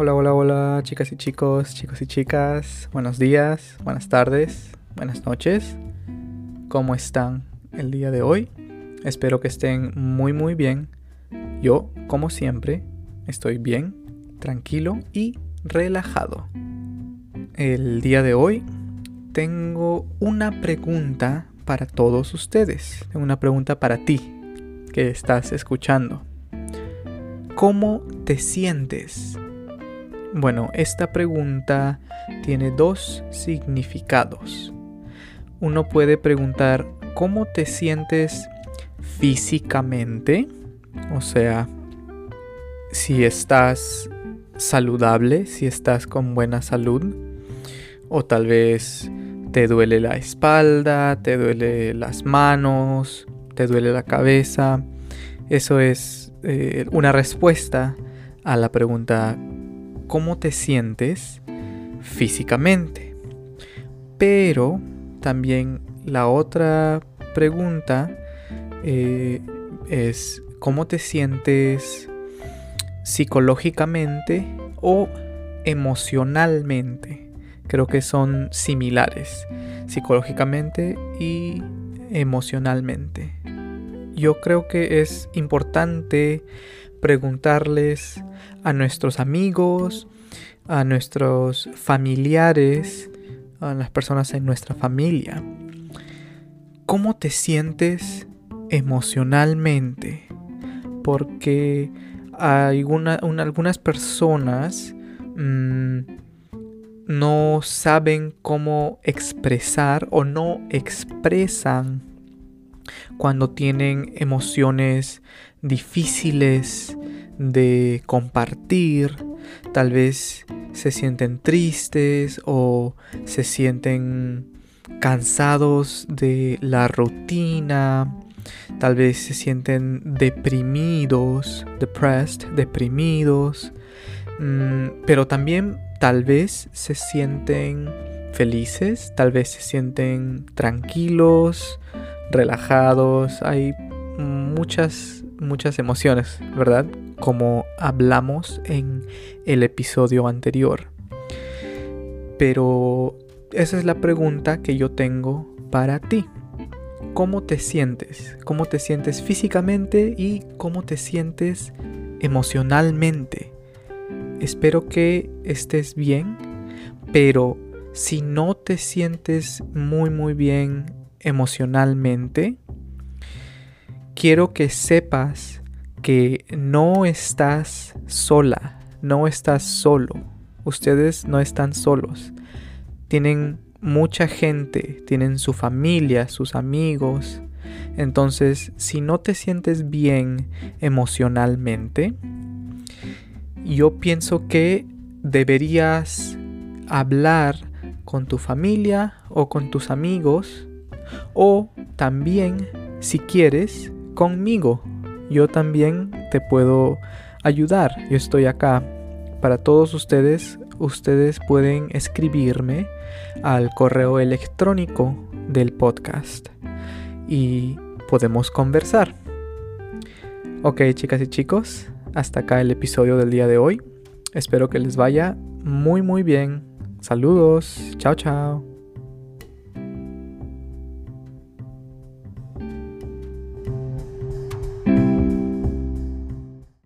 Hola, hola, hola, chicas y chicos, chicos y chicas. Buenos días, buenas tardes, buenas noches. ¿Cómo están el día de hoy? Espero que estén muy, muy bien. Yo, como siempre, estoy bien, tranquilo y relajado. El día de hoy tengo una pregunta para todos ustedes. Tengo una pregunta para ti que estás escuchando. ¿Cómo te sientes? Bueno, esta pregunta tiene dos significados. Uno puede preguntar cómo te sientes físicamente, o sea, si estás saludable, si estás con buena salud, o tal vez te duele la espalda, te duele las manos, te duele la cabeza. Eso es eh, una respuesta a la pregunta ¿cómo te sientes físicamente? Pero también la otra pregunta eh, es ¿cómo te sientes psicológicamente o emocionalmente? Creo que son similares, psicológicamente y emocionalmente. Yo creo que es importante preguntarles a nuestros amigos, a nuestros familiares, a las personas en nuestra familia, ¿cómo te sientes emocionalmente? Porque algunas personas mm, no saben cómo expresar o no expresan cuando tienen emociones difíciles de compartir, tal vez se sienten tristes o se sienten cansados de la rutina, tal vez se sienten deprimidos, depressed, deprimidos, mm, pero también tal vez se sienten felices, tal vez se sienten tranquilos, relajados, hay muchas, muchas emociones, ¿verdad? Como hablamos en el episodio anterior. Pero esa es la pregunta que yo tengo para ti. ¿Cómo te sientes? ¿Cómo te sientes físicamente y cómo te sientes emocionalmente? Espero que estés bien, pero si no te sientes muy muy bien emocionalmente, quiero que sepas que no estás sola, no estás solo. Ustedes no están solos. Tienen mucha gente, tienen su familia, sus amigos. Entonces, si no te sientes bien emocionalmente, yo pienso que deberías hablar con tu familia o con tus amigos o también, si quieres, conmigo. Yo también te puedo ayudar. Yo estoy acá para todos ustedes. Ustedes pueden escribirme al correo electrónico del podcast y podemos conversar. Ok, chicas y chicos, hasta acá el episodio del día de hoy. Espero que les vaya muy muy bien. Saludos. Chao, chao.